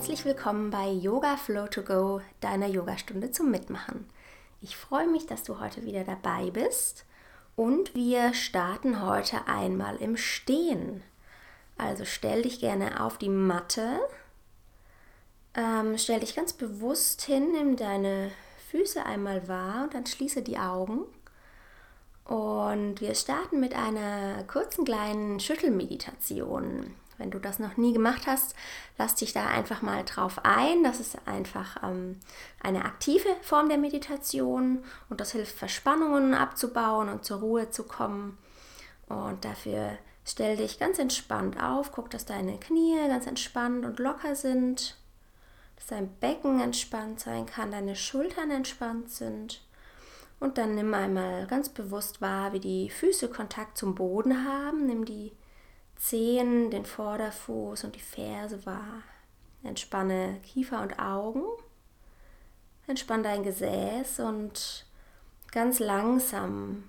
Herzlich willkommen bei Yoga Flow to Go, deiner Yogastunde zum Mitmachen. Ich freue mich, dass du heute wieder dabei bist und wir starten heute einmal im Stehen. Also stell dich gerne auf die Matte, ähm, stell dich ganz bewusst hin, nimm deine Füße einmal wahr und dann schließe die Augen. Und wir starten mit einer kurzen kleinen Schüttelmeditation. Wenn du das noch nie gemacht hast, lass dich da einfach mal drauf ein. Das ist einfach ähm, eine aktive Form der Meditation und das hilft Verspannungen abzubauen und zur Ruhe zu kommen. Und dafür stell dich ganz entspannt auf, guck, dass deine Knie ganz entspannt und locker sind, dass dein Becken entspannt sein kann, deine Schultern entspannt sind. Und dann nimm einmal ganz bewusst wahr, wie die Füße Kontakt zum Boden haben. Nimm die Zehen, den Vorderfuß und die Ferse wahr. Entspanne Kiefer und Augen. Entspanne dein Gesäß und ganz langsam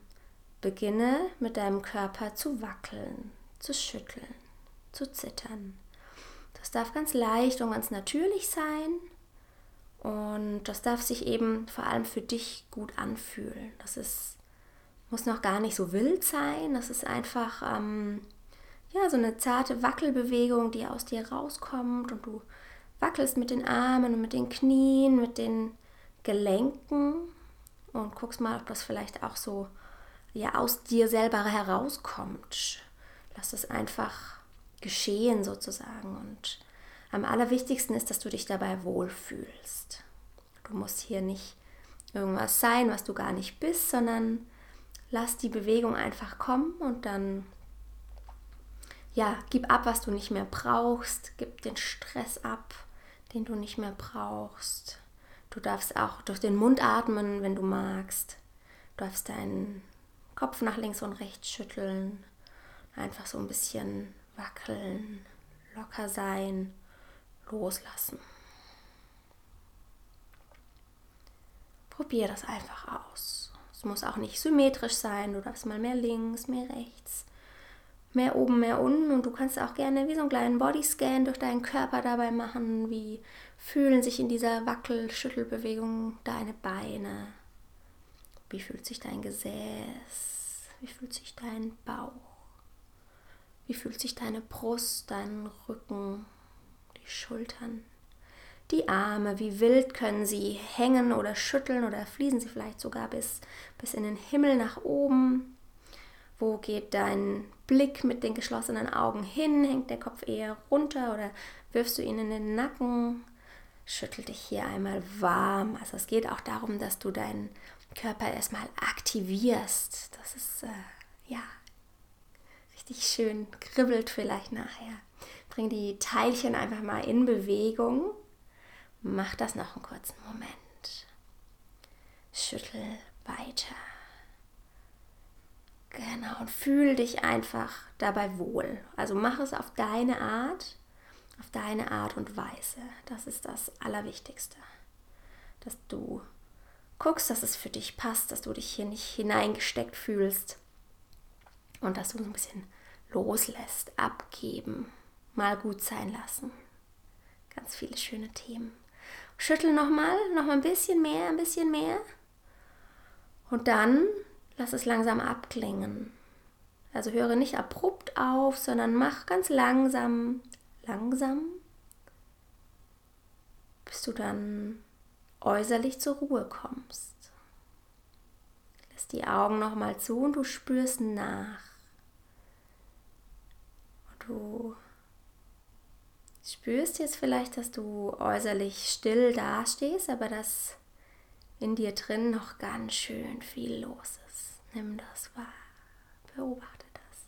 beginne mit deinem Körper zu wackeln, zu schütteln, zu zittern. Das darf ganz leicht und ganz natürlich sein. Und das darf sich eben vor allem für dich gut anfühlen. Das ist, muss noch gar nicht so wild sein. Das ist einfach ähm, ja, so eine zarte Wackelbewegung, die aus dir rauskommt und du wackelst mit den Armen und mit den Knien, mit den Gelenken und guckst mal, ob das vielleicht auch so ja, aus dir selber herauskommt. Lass es einfach geschehen sozusagen und am allerwichtigsten ist, dass du dich dabei wohlfühlst. Du musst hier nicht irgendwas sein, was du gar nicht bist, sondern lass die Bewegung einfach kommen und dann ja, gib ab, was du nicht mehr brauchst, gib den Stress ab, den du nicht mehr brauchst. Du darfst auch durch den Mund atmen, wenn du magst. Du darfst deinen Kopf nach links und rechts schütteln, einfach so ein bisschen wackeln, locker sein, loslassen. Probier das einfach aus. Es muss auch nicht symmetrisch sein, du darfst mal mehr links, mehr rechts mehr oben, mehr unten. Und du kannst auch gerne wie so einen kleinen Bodyscan durch deinen Körper dabei machen, wie fühlen sich in dieser Wackel-Schüttelbewegung deine Beine, wie fühlt sich dein Gesäß, wie fühlt sich dein Bauch, wie fühlt sich deine Brust, dein Rücken, die Schultern, die Arme, wie wild können sie hängen oder schütteln oder fließen sie vielleicht sogar bis, bis in den Himmel nach oben. Wo geht dein Blick mit den geschlossenen Augen hin? Hängt der Kopf eher runter oder wirfst du ihn in den Nacken? Schüttel dich hier einmal warm. Also es geht auch darum, dass du deinen Körper erstmal aktivierst. Das ist äh, ja richtig schön, kribbelt vielleicht nachher. Bring die Teilchen einfach mal in Bewegung. Mach das noch einen kurzen Moment. Schüttel weiter. Genau, und fühl dich einfach dabei wohl. Also mach es auf deine Art, auf deine Art und Weise. Das ist das Allerwichtigste. Dass du guckst, dass es für dich passt, dass du dich hier nicht hineingesteckt fühlst und dass du ein bisschen loslässt, abgeben, mal gut sein lassen. Ganz viele schöne Themen. Schüttel nochmal, noch mal ein bisschen mehr, ein bisschen mehr. Und dann lass es langsam abklingen. Also höre nicht abrupt auf, sondern mach ganz langsam, langsam, bis du dann äußerlich zur Ruhe kommst. Lass die Augen nochmal zu und du spürst nach. Du spürst jetzt vielleicht, dass du äußerlich still dastehst, aber dass in dir drin noch ganz schön viel los ist. Nimm das wahr, beobachte das.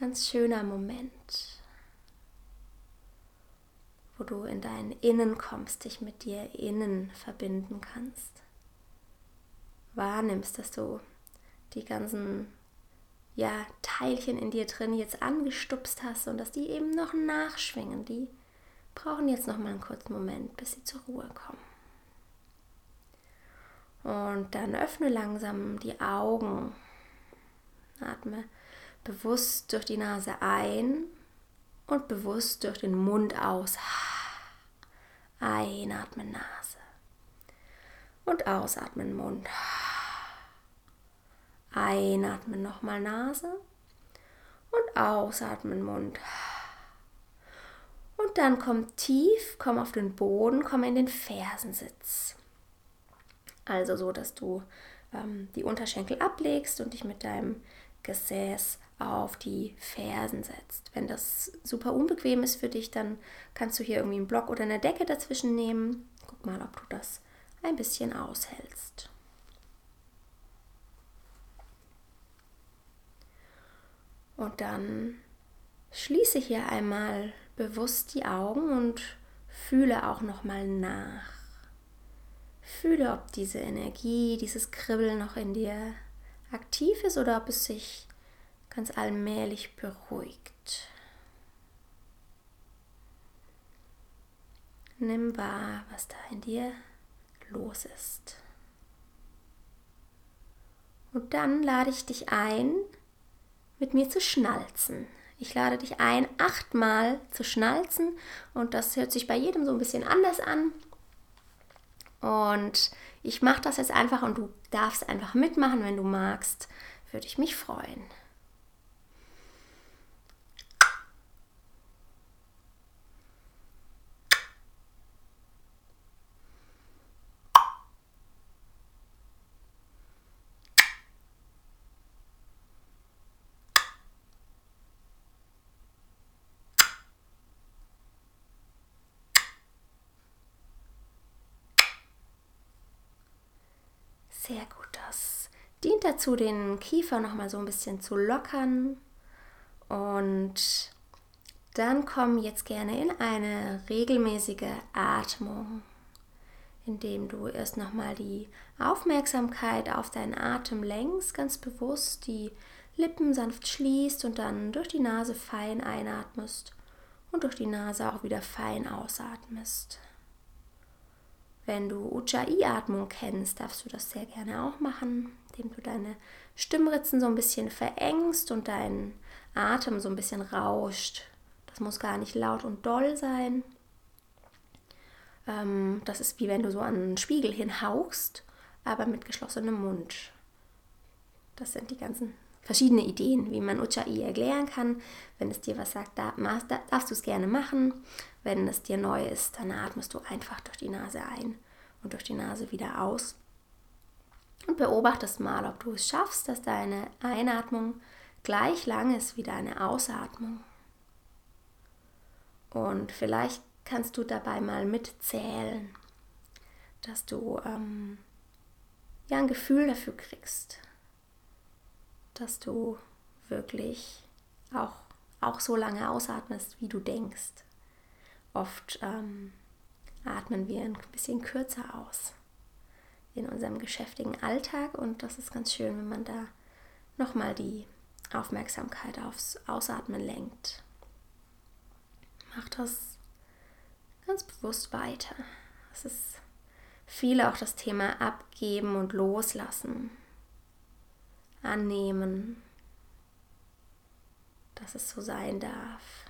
Ganz schöner Moment, wo du in dein Innen kommst, dich mit dir innen verbinden kannst. Wahrnimmst, dass du die ganzen ja, Teilchen in dir drin jetzt angestupst hast und dass die eben noch nachschwingen. Die brauchen jetzt noch mal einen kurzen Moment, bis sie zur Ruhe kommen. Und dann öffne langsam die Augen. Atme bewusst durch die Nase ein und bewusst durch den Mund aus. Einatmen Nase. Und ausatmen Mund. Einatmen nochmal Nase. Und ausatmen Mund. Und dann komm tief, komm auf den Boden, komm in den Fersensitz. Also so, dass du ähm, die Unterschenkel ablegst und dich mit deinem Gesäß auf die Fersen setzt. Wenn das super unbequem ist für dich, dann kannst du hier irgendwie einen Block oder eine Decke dazwischen nehmen. Guck mal, ob du das ein bisschen aushältst. Und dann schließe hier einmal bewusst die Augen und fühle auch noch mal nach. Fühle, ob diese Energie, dieses Kribbeln noch in dir aktiv ist oder ob es sich ganz allmählich beruhigt. Nimm wahr, was da in dir los ist. Und dann lade ich dich ein, mit mir zu schnalzen. Ich lade dich ein, achtmal zu schnalzen und das hört sich bei jedem so ein bisschen anders an. Und ich mache das jetzt einfach und du darfst einfach mitmachen, wenn du magst. Würde ich mich freuen. Sehr gut. Das dient dazu, den Kiefer noch mal so ein bisschen zu lockern. Und dann komm jetzt gerne in eine regelmäßige Atmung, indem du erst noch mal die Aufmerksamkeit auf deinen Atem lenkst, ganz bewusst die Lippen sanft schließt und dann durch die Nase fein einatmest und durch die Nase auch wieder fein ausatmest. Wenn du Ujjayi-Atmung kennst, darfst du das sehr gerne auch machen, indem du deine Stimmritzen so ein bisschen verengst und deinen Atem so ein bisschen rauscht. Das muss gar nicht laut und doll sein. Ähm, das ist wie wenn du so an einen Spiegel hinhauchst, aber mit geschlossenem Mund. Das sind die ganzen verschiedenen Ideen, wie man Ujjayi erklären kann. Wenn es dir was sagt, darfst du es gerne machen. Wenn es dir neu ist, dann atmest du einfach durch die Nase ein und durch die Nase wieder aus. Und beobachtest mal, ob du es schaffst, dass deine Einatmung gleich lang ist wie deine Ausatmung. Und vielleicht kannst du dabei mal mitzählen, dass du ähm, ja ein Gefühl dafür kriegst, dass du wirklich auch, auch so lange ausatmest, wie du denkst. Oft ähm, atmen wir ein bisschen kürzer aus in unserem geschäftigen Alltag und das ist ganz schön, wenn man da nochmal die Aufmerksamkeit aufs Ausatmen lenkt. Mach das ganz bewusst weiter. Es ist viel auch das Thema Abgeben und Loslassen, Annehmen, dass es so sein darf.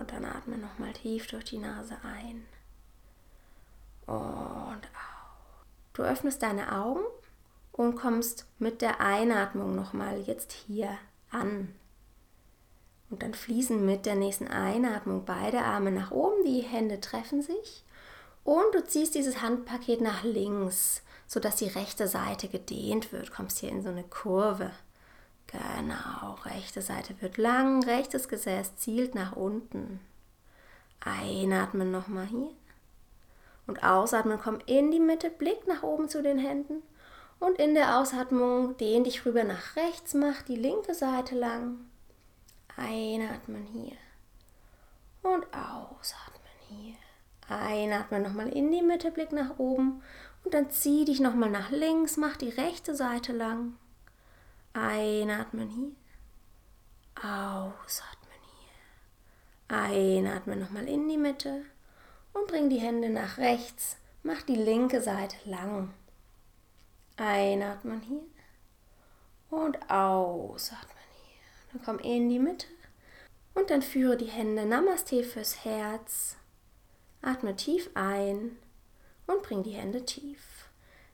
Und dann atme nochmal tief durch die Nase ein und auf. Du öffnest deine Augen und kommst mit der Einatmung nochmal jetzt hier an. Und dann fließen mit der nächsten Einatmung beide Arme nach oben, die Hände treffen sich und du ziehst dieses Handpaket nach links, sodass die rechte Seite gedehnt wird. Kommst hier in so eine Kurve. Genau, rechte Seite wird lang, rechtes Gesäß zielt nach unten. Einatmen nochmal hier. Und ausatmen, komm in die Mitte, Blick nach oben zu den Händen. Und in der Ausatmung dehn dich rüber nach rechts, mach die linke Seite lang. Einatmen hier. Und ausatmen hier. Einatmen nochmal in die Mitte, Blick nach oben. Und dann zieh dich nochmal nach links, mach die rechte Seite lang. Einatmen hier. Ausatmen hier. Einatmen nochmal in die Mitte und bring die Hände nach rechts. Mach die linke Seite lang. Einatmen hier und ausatmen hier. Dann komm in die Mitte Und dann führe die Hände Namaste fürs Herz. Atme tief ein und bring die Hände tief.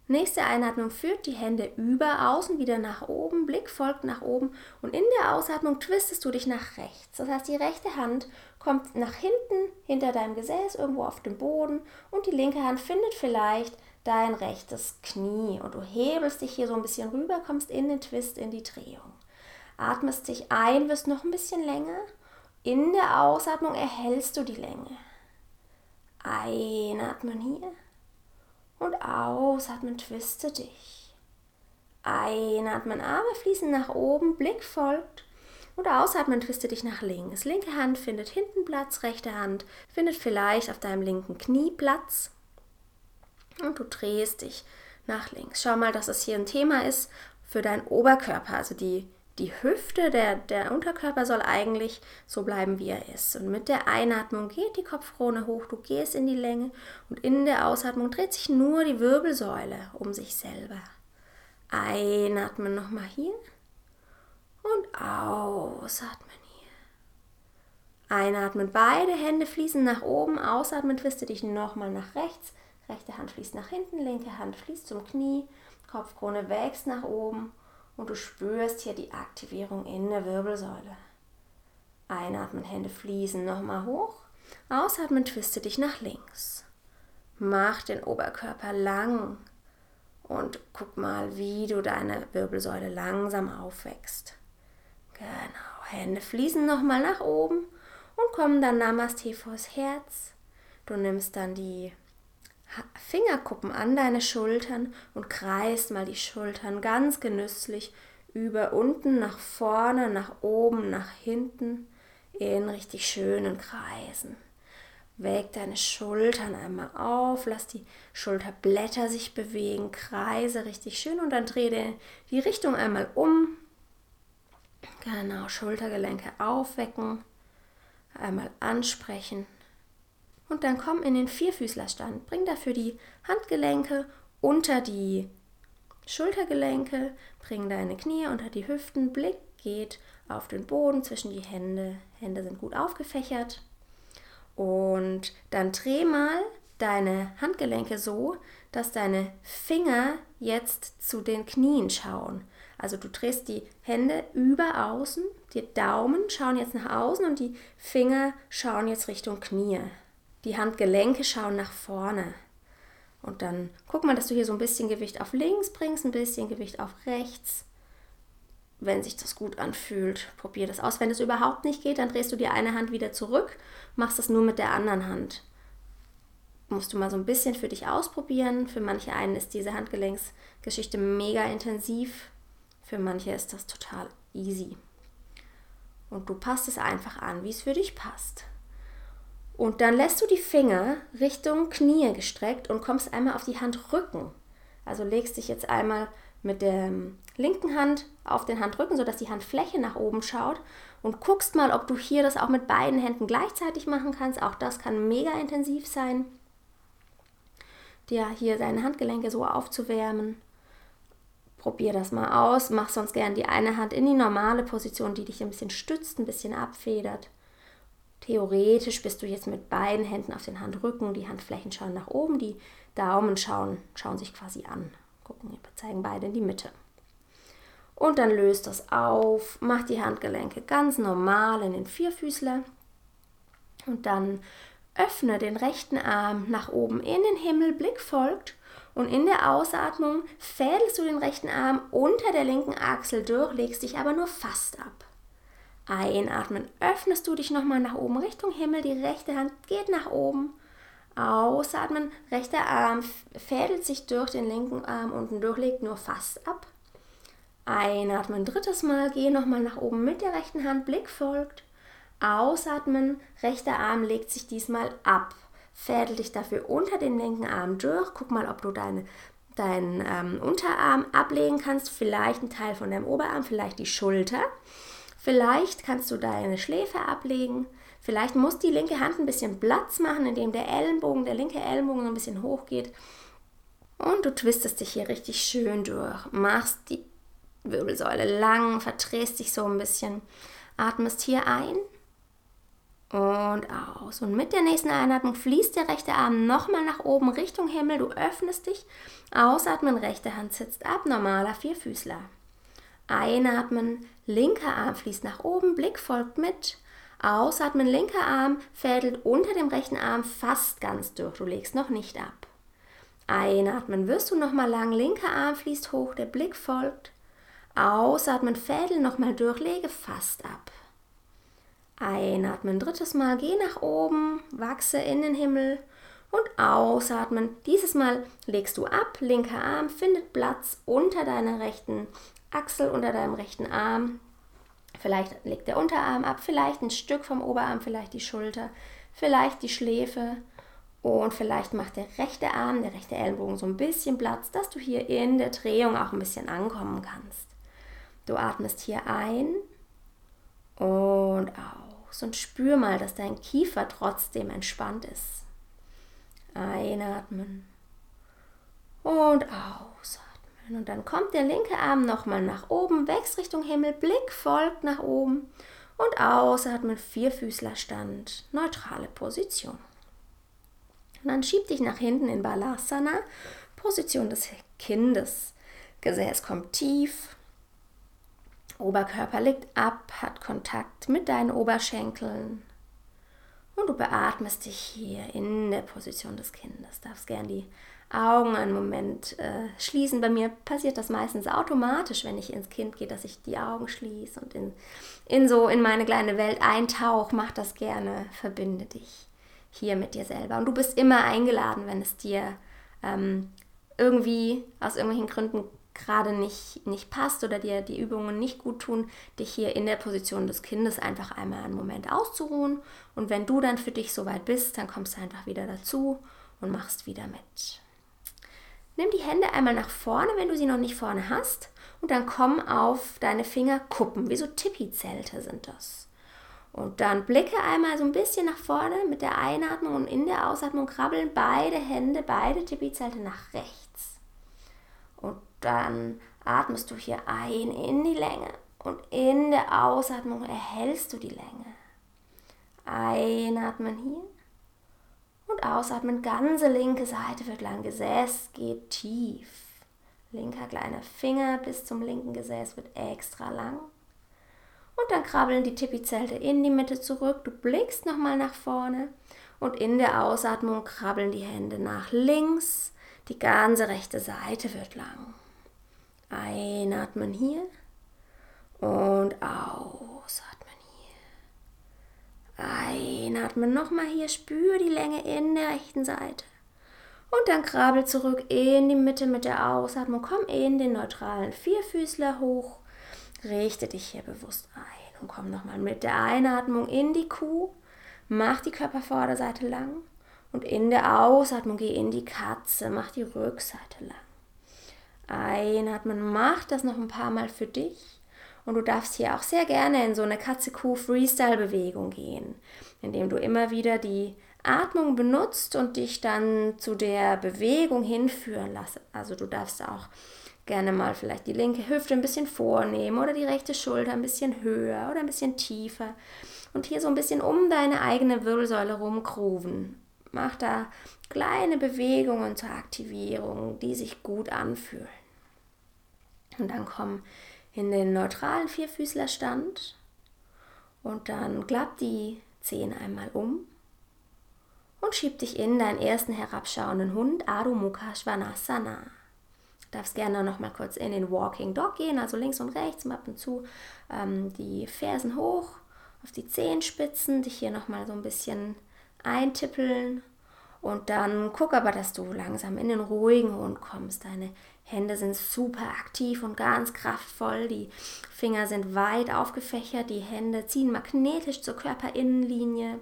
Nächste Einatmung führt die Hände über außen wieder nach oben, Blick folgt nach oben und in der Ausatmung twistest du dich nach rechts. Das heißt, die rechte Hand kommt nach hinten hinter deinem Gesäß irgendwo auf dem Boden und die linke Hand findet vielleicht dein rechtes Knie und du hebelst dich hier so ein bisschen rüber, kommst in den Twist, in die Drehung. Atmest dich ein, wirst noch ein bisschen länger. In der Ausatmung erhältst du die Länge. Einatmen hier und ausatmen, twiste dich. Einatmen, Arme fließen nach oben, Blick folgt. Und ausatmen, twiste dich nach links. Linke Hand findet hinten Platz, rechte Hand findet vielleicht auf deinem linken Knie Platz. Und du drehst dich nach links. Schau mal, dass es hier ein Thema ist für deinen Oberkörper, also die die Hüfte, der, der Unterkörper soll eigentlich so bleiben, wie er ist. Und mit der Einatmung geht die Kopfkrone hoch, du gehst in die Länge und in der Ausatmung dreht sich nur die Wirbelsäule um sich selber. Einatmen nochmal hier und ausatmen hier. Einatmen, beide Hände fließen nach oben, ausatmen, twiste dich nochmal nach rechts. Rechte Hand fließt nach hinten, linke Hand fließt zum Knie, Kopfkrone wächst nach oben und du spürst hier die Aktivierung in der Wirbelsäule. Einatmen, Hände fließen nochmal hoch. Ausatmen, twiste dich nach links. Mach den Oberkörper lang und guck mal, wie du deine Wirbelsäule langsam aufwächst. Genau, Hände fließen nochmal nach oben und kommen dann Namaste vors Herz. Du nimmst dann die Fingerkuppen an deine Schultern und kreist mal die Schultern ganz genüsslich über unten nach vorne, nach oben, nach hinten in richtig schönen Kreisen. Wäg deine Schultern einmal auf, lass die Schulterblätter sich bewegen, kreise richtig schön und dann dreh die Richtung einmal um. Genau, Schultergelenke aufwecken, einmal ansprechen und dann komm in den Vierfüßlerstand. Bring dafür die Handgelenke unter die Schultergelenke, bring deine Knie unter die Hüften, Blick geht auf den Boden zwischen die Hände. Hände sind gut aufgefächert. Und dann dreh mal deine Handgelenke so, dass deine Finger jetzt zu den Knien schauen. Also du drehst die Hände über außen, die Daumen schauen jetzt nach außen und die Finger schauen jetzt Richtung Knie. Die Handgelenke schauen nach vorne. Und dann guck mal, dass du hier so ein bisschen Gewicht auf links bringst, ein bisschen Gewicht auf rechts. Wenn sich das gut anfühlt, probier das aus. Wenn es überhaupt nicht geht, dann drehst du die eine Hand wieder zurück, machst das nur mit der anderen Hand. Musst du mal so ein bisschen für dich ausprobieren. Für manche einen ist diese Handgelenksgeschichte mega intensiv, für manche ist das total easy. Und du passt es einfach an, wie es für dich passt. Und dann lässt du die Finger Richtung Knie gestreckt und kommst einmal auf die Handrücken. Also legst dich jetzt einmal mit der linken Hand auf den Handrücken, sodass die Handfläche nach oben schaut und guckst mal, ob du hier das auch mit beiden Händen gleichzeitig machen kannst. Auch das kann mega intensiv sein, dir hier deine Handgelenke so aufzuwärmen. Probier das mal aus. Mach sonst gern die eine Hand in die normale Position, die dich ein bisschen stützt, ein bisschen abfedert. Theoretisch bist du jetzt mit beiden Händen auf den Handrücken, die Handflächen schauen nach oben, die Daumen schauen, schauen sich quasi an. Gucken, wir zeigen beide in die Mitte. Und dann löst das auf, mach die Handgelenke ganz normal in den Vierfüßler und dann öffne den rechten Arm nach oben in den Himmel, Blick folgt und in der Ausatmung fädelst du den rechten Arm unter der linken Achsel durch, legst dich aber nur fast ab. Einatmen, öffnest du dich nochmal nach oben Richtung Himmel, die rechte Hand geht nach oben. Ausatmen, rechter Arm fädelt sich durch den linken Arm unten durch, legt nur fast ab. Einatmen, drittes Mal, geh nochmal nach oben mit der rechten Hand, Blick folgt. Ausatmen, rechter Arm legt sich diesmal ab. Fädel dich dafür unter den linken Arm durch. Guck mal, ob du deine, deinen ähm, Unterarm ablegen kannst. Vielleicht ein Teil von deinem Oberarm, vielleicht die Schulter. Vielleicht kannst du deine Schläfe ablegen. Vielleicht muss die linke Hand ein bisschen Platz machen, indem der Ellenbogen, der linke Ellenbogen so ein bisschen hoch geht. Und du twistest dich hier richtig schön durch. Machst die Wirbelsäule lang, verdrehst dich so ein bisschen. Atmest hier ein und aus. Und mit der nächsten Einatmung fließt der rechte Arm nochmal nach oben Richtung Himmel. Du öffnest dich. Ausatmen, rechte Hand sitzt ab, normaler Vierfüßler. Einatmen, linker Arm fließt nach oben, Blick folgt mit. Ausatmen, linker Arm fädelt unter dem rechten Arm fast ganz durch. Du legst noch nicht ab. Einatmen wirst du nochmal lang, linker Arm fließt hoch, der Blick folgt. Ausatmen, fädel nochmal durch, lege fast ab. Einatmen, drittes Mal, geh nach oben, wachse in den Himmel und ausatmen. Dieses Mal legst du ab, linker Arm findet Platz unter deiner rechten Achsel, unter deinem rechten Arm. Vielleicht legt der Unterarm ab, vielleicht ein Stück vom Oberarm, vielleicht die Schulter, vielleicht die Schläfe und vielleicht macht der rechte Arm, der rechte Ellenbogen so ein bisschen Platz, dass du hier in der Drehung auch ein bisschen ankommen kannst. Du atmest hier ein und aus und spür mal, dass dein Kiefer trotzdem entspannt ist. Einatmen und ausatmen. Und dann kommt der linke Arm nochmal nach oben, wächst Richtung Himmel, Blick folgt nach oben und ausatmen, Vierfüßlerstand, neutrale Position. Und dann schieb dich nach hinten in Balasana, Position des Kindes. Gesäß kommt tief, Oberkörper liegt ab, hat Kontakt mit deinen Oberschenkeln. Und du beatmest dich hier in der Position des Kindes. Darfst gern die Augen einen Moment äh, schließen. Bei mir passiert das meistens automatisch, wenn ich ins Kind gehe, dass ich die Augen schließe und in, in so in meine kleine Welt eintauche. Mach das gerne, verbinde dich hier mit dir selber. Und du bist immer eingeladen, wenn es dir ähm, irgendwie aus irgendwelchen Gründen gerade nicht, nicht passt oder dir die Übungen nicht gut tun, dich hier in der Position des Kindes einfach einmal einen Moment auszuruhen. Und wenn du dann für dich soweit bist, dann kommst du einfach wieder dazu und machst wieder mit. Nimm die Hände einmal nach vorne, wenn du sie noch nicht vorne hast, und dann komm auf deine Fingerkuppen, wie so Tipi-Zelte sind das. Und dann blicke einmal so ein bisschen nach vorne mit der Einatmung und in der Ausatmung krabbeln beide Hände, beide Tipi-Zelte nach rechts. Und dann atmest du hier ein in die Länge und in der Ausatmung erhältst du die Länge. Einatmen hier und ausatmen, ganze linke Seite wird lang, Gesäß geht tief. Linker kleiner Finger bis zum linken Gesäß wird extra lang. Und dann krabbeln die Tipizelte in die Mitte zurück. Du blickst nochmal nach vorne und in der Ausatmung krabbeln die Hände nach links die ganze rechte Seite wird lang. Einatmen hier und ausatmen. Einatmen nochmal hier, spür die Länge in der rechten Seite. Und dann krabbel zurück in die Mitte mit der Ausatmung. Komm in den neutralen Vierfüßler hoch. Richte dich hier bewusst ein und komm nochmal mit der Einatmung in die Kuh. Mach die Körpervorderseite lang. Und in der Ausatmung geh in die Katze, mach die Rückseite lang. Einatmen, mach das noch ein paar Mal für dich. Und du darfst hier auch sehr gerne in so eine Katze-Kuh-Freestyle-Bewegung gehen, indem du immer wieder die Atmung benutzt und dich dann zu der Bewegung hinführen lässt. Also du darfst auch gerne mal vielleicht die linke Hüfte ein bisschen vornehmen oder die rechte Schulter ein bisschen höher oder ein bisschen tiefer und hier so ein bisschen um deine eigene Wirbelsäule rumgrooven. Mach da kleine Bewegungen zur Aktivierung, die sich gut anfühlen. Und dann komm in den neutralen Vierfüßlerstand und dann klapp die Zehen einmal um und schieb dich in deinen ersten herabschauenden Hund, Adho Mukha Svanasana. Du darfst gerne noch mal kurz in den Walking Dog gehen, also links und rechts, ab und zu ähm, die Fersen hoch auf die Zehenspitzen, dich hier noch mal so ein bisschen eintippeln und dann guck aber, dass du langsam in den ruhigen Hund kommst. Deine Hände sind super aktiv und ganz kraftvoll. Die Finger sind weit aufgefächert. Die Hände ziehen magnetisch zur Körperinnenlinie.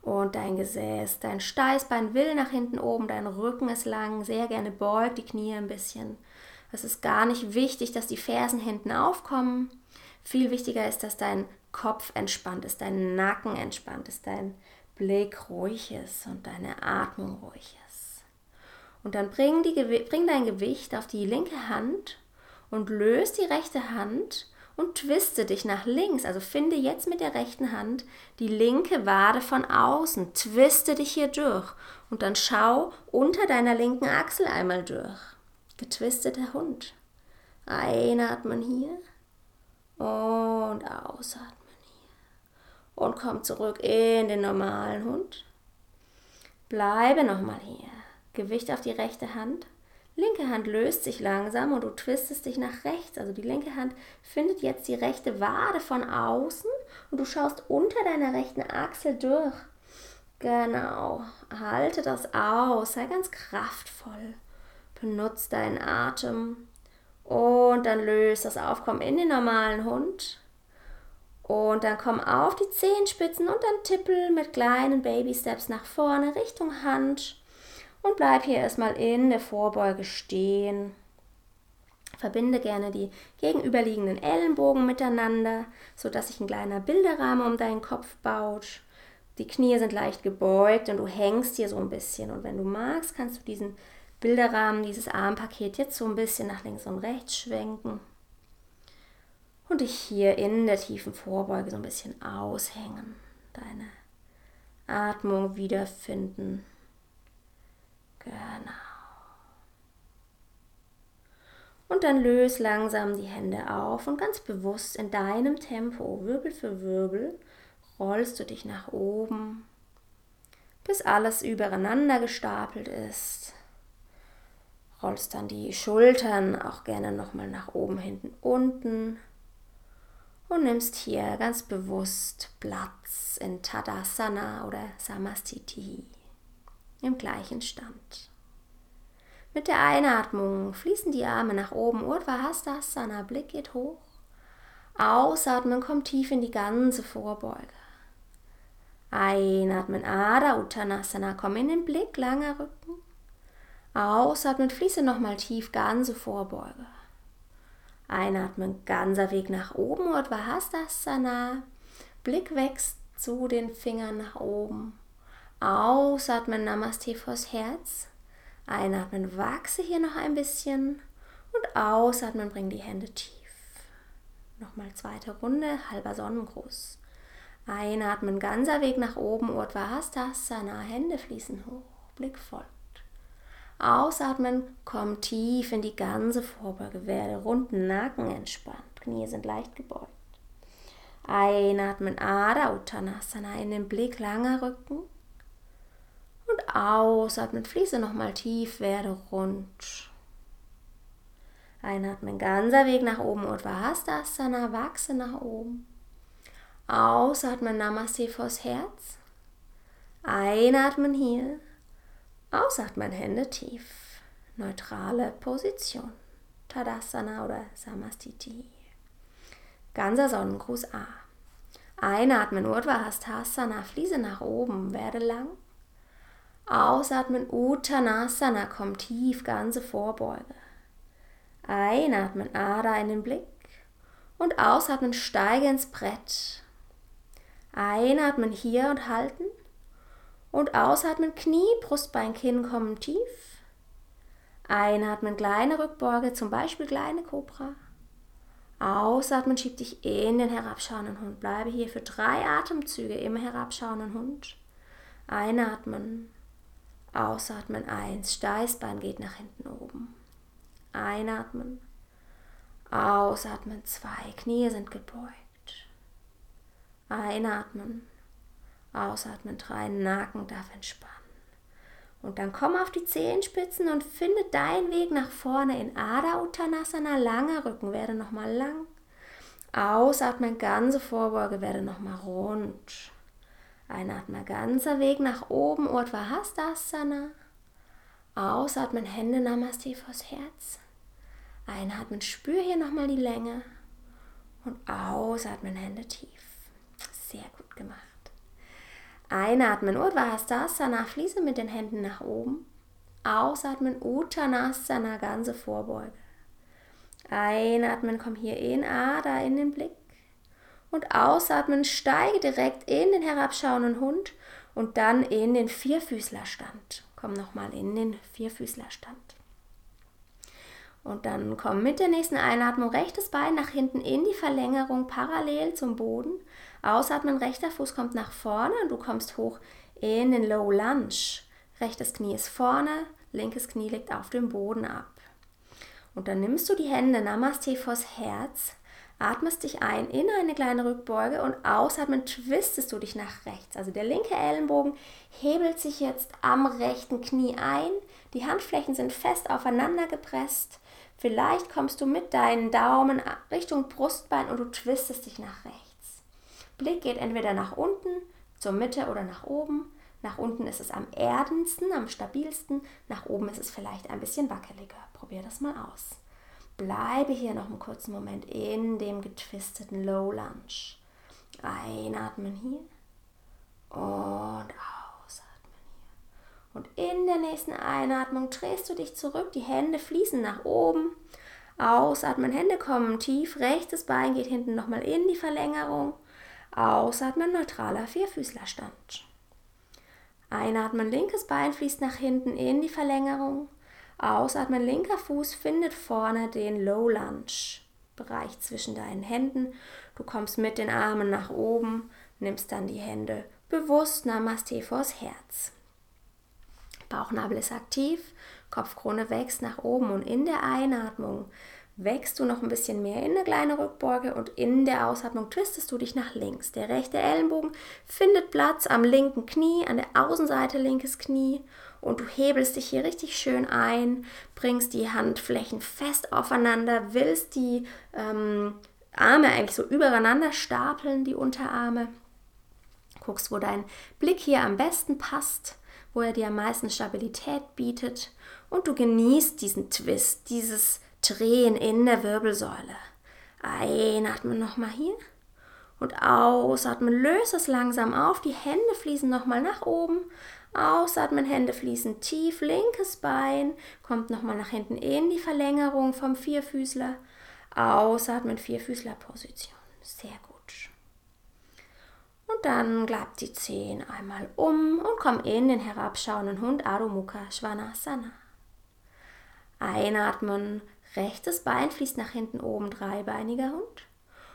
Und dein Gesäß, dein Steißbein will nach hinten oben, dein Rücken ist lang, sehr gerne beugt die Knie ein bisschen. Es ist gar nicht wichtig, dass die Fersen hinten aufkommen. Viel wichtiger ist, dass dein Kopf entspannt ist, dein Nacken entspannt ist, dein Blick ruhig ist und deine Atmung ruhig ist. Und dann bring, die, bring dein Gewicht auf die linke Hand und löst die rechte Hand und twiste dich nach links. Also finde jetzt mit der rechten Hand die linke Wade von außen. Twiste dich hier durch und dann schau unter deiner linken Achsel einmal durch. Getwisteter Hund. Einatmen hier und ausatmen hier. Und komm zurück in den normalen Hund. Bleibe nochmal hier. Gewicht auf die rechte Hand. Linke Hand löst sich langsam und du twistest dich nach rechts. Also die linke Hand findet jetzt die rechte Wade von außen und du schaust unter deiner rechten Achsel durch. Genau. Halte das aus. Sei ganz kraftvoll. Benutze deinen Atem. Und dann löst das Aufkommen in den normalen Hund. Und dann komm auf die Zehenspitzen und dann tippel mit kleinen Baby Steps nach vorne Richtung Hand und bleib hier erstmal in der Vorbeuge stehen. Verbinde gerne die gegenüberliegenden Ellenbogen miteinander, sodass sich ein kleiner Bilderrahmen um deinen Kopf baut. Die Knie sind leicht gebeugt und du hängst hier so ein bisschen. Und wenn du magst, kannst du diesen Bilderrahmen, dieses Armpaket jetzt so ein bisschen nach links und rechts schwenken. Und dich hier in der tiefen Vorbeuge so ein bisschen aushängen. Deine Atmung wiederfinden. Genau. Und dann löse langsam die Hände auf und ganz bewusst in deinem Tempo, Wirbel für Wirbel, rollst du dich nach oben, bis alles übereinander gestapelt ist. Rollst dann die Schultern auch gerne nochmal nach oben, hinten, unten und nimmst hier ganz bewusst Platz in Tadasana oder Samastiti im gleichen Stand. Mit der Einatmung fließen die Arme nach oben, Urdhva Blick geht hoch. Ausatmen, kommt tief in die ganze Vorbeuge. Einatmen, Ada Uttanasana, komm in den Blick, langer Rücken. Ausatmen, fließe nochmal tief, ganze Vorbeuge. Einatmen, ganzer Weg nach oben, Urdhva. Blick wächst zu den Fingern nach oben. Ausatmen, Namaste vors Herz. Einatmen, wachse hier noch ein bisschen. Und ausatmen, bring die Hände tief. Nochmal zweite Runde, halber Sonnengruß. Einatmen, ganzer Weg nach oben, Urdhva Hände fließen hoch, Blick folgt. Ausatmen, komm tief in die ganze Vorbeuge, werde runden Nacken entspannt, Knie sind leicht gebeugt. Einatmen, Ada Uttanasana in den Blick, langer Rücken. Ausatmen, fließe nochmal tief, werde rund. Einatmen, ganzer Weg nach oben, Uddhva wachse nach oben. Ausatmen, Namaste vors Herz. Einatmen hier. Ausatmen, Hände tief. Neutrale Position. Tadasana oder Samastiti. Ganzer Sonnengruß A. Einatmen, Urdhva fließe nach oben, werde lang. Ausatmen, Uttanasana, komm tief, ganze Vorbeuge. Einatmen, Ada in den Blick. Und ausatmen, steige ins Brett. Einatmen hier und halten. Und ausatmen, Knie, Brustbein, Kinn kommen tief. Einatmen, kleine Rückbeuge, zum Beispiel kleine Cobra. Ausatmen, schieb dich in den herabschauenden Hund. Bleibe hier für drei Atemzüge im herabschauenden Hund. Einatmen. Ausatmen 1. Steißbein geht nach hinten oben. Einatmen. Ausatmen 2. Knie sind gebeugt. Einatmen. Ausatmen 3. Nacken darf entspannen. Und dann komm auf die Zehenspitzen und finde deinen Weg nach vorne in Ada Uttanasana. Langer Rücken, werde nochmal lang. Ausatmen, ganze Vorbeuge, werde nochmal rund. Einatmen, ganzer Weg nach oben, Urdhva Hastasana. Ausatmen, Hände Namaste vors Herz. Einatmen, spür hier nochmal die Länge. Und ausatmen, Hände tief. Sehr gut gemacht. Einatmen, Urdhva Hastasana, fließe mit den Händen nach oben. Ausatmen, Uttanasana, ganze Vorbeuge. Einatmen, komm hier in Ada in den Blick und ausatmen, steige direkt in den herabschauenden Hund und dann in den Vierfüßlerstand. Komm nochmal in den Vierfüßlerstand. Und dann komm mit der nächsten Einatmung rechtes Bein nach hinten in die Verlängerung parallel zum Boden. Ausatmen, rechter Fuß kommt nach vorne und du kommst hoch in den Low Lunge. Rechtes Knie ist vorne, linkes Knie liegt auf dem Boden ab. Und dann nimmst du die Hände Namaste vors Herz, atmest dich ein in eine kleine Rückbeuge und ausatmen twistest du dich nach rechts. Also der linke Ellenbogen hebelt sich jetzt am rechten Knie ein, die Handflächen sind fest aufeinander gepresst Vielleicht kommst du mit deinen Daumen Richtung Brustbein und du twistest dich nach rechts. Blick geht entweder nach unten, zur Mitte oder nach oben. Nach unten ist es am erdensten, am stabilsten. Nach oben ist es vielleicht ein bisschen wackeliger. Probier das mal aus. Bleibe hier noch einen kurzen Moment in dem getwisteten Low Lunge. Einatmen hier und aus. Und in der nächsten Einatmung drehst du dich zurück, die Hände fließen nach oben. Ausatmen, Hände kommen tief, rechtes Bein geht hinten nochmal in die Verlängerung. Ausatmen, neutraler Vierfüßlerstand. Einatmen, linkes Bein fließt nach hinten in die Verlängerung. Ausatmen, linker Fuß findet vorne den Low Lunge. Bereich zwischen deinen Händen. Du kommst mit den Armen nach oben, nimmst dann die Hände bewusst Namaste vors Herz. Bauchnabel ist aktiv, Kopfkrone wächst nach oben und in der Einatmung wächst du noch ein bisschen mehr in eine kleine Rückbeuge und in der Ausatmung twistest du dich nach links. Der rechte Ellenbogen findet Platz am linken Knie, an der Außenseite linkes Knie und du hebelst dich hier richtig schön ein, bringst die Handflächen fest aufeinander, willst die ähm, Arme eigentlich so übereinander stapeln, die Unterarme. Guckst, wo dein Blick hier am besten passt wo er dir am meisten Stabilität bietet. Und du genießt diesen Twist, dieses Drehen in der Wirbelsäule. Einatmen nochmal hier. Und ausatmen, löse es langsam auf, die Hände fließen nochmal nach oben, ausatmen, Hände fließen tief, linkes Bein kommt nochmal nach hinten in die Verlängerung vom Vierfüßler, ausatmen, Vierfüßlerposition, sehr gut. Und dann klappt die Zehen einmal um und komm in den herabschauenden Hund Adho Mukha Svanasana. Einatmen, rechtes Bein fließt nach hinten oben, dreibeiniger Hund.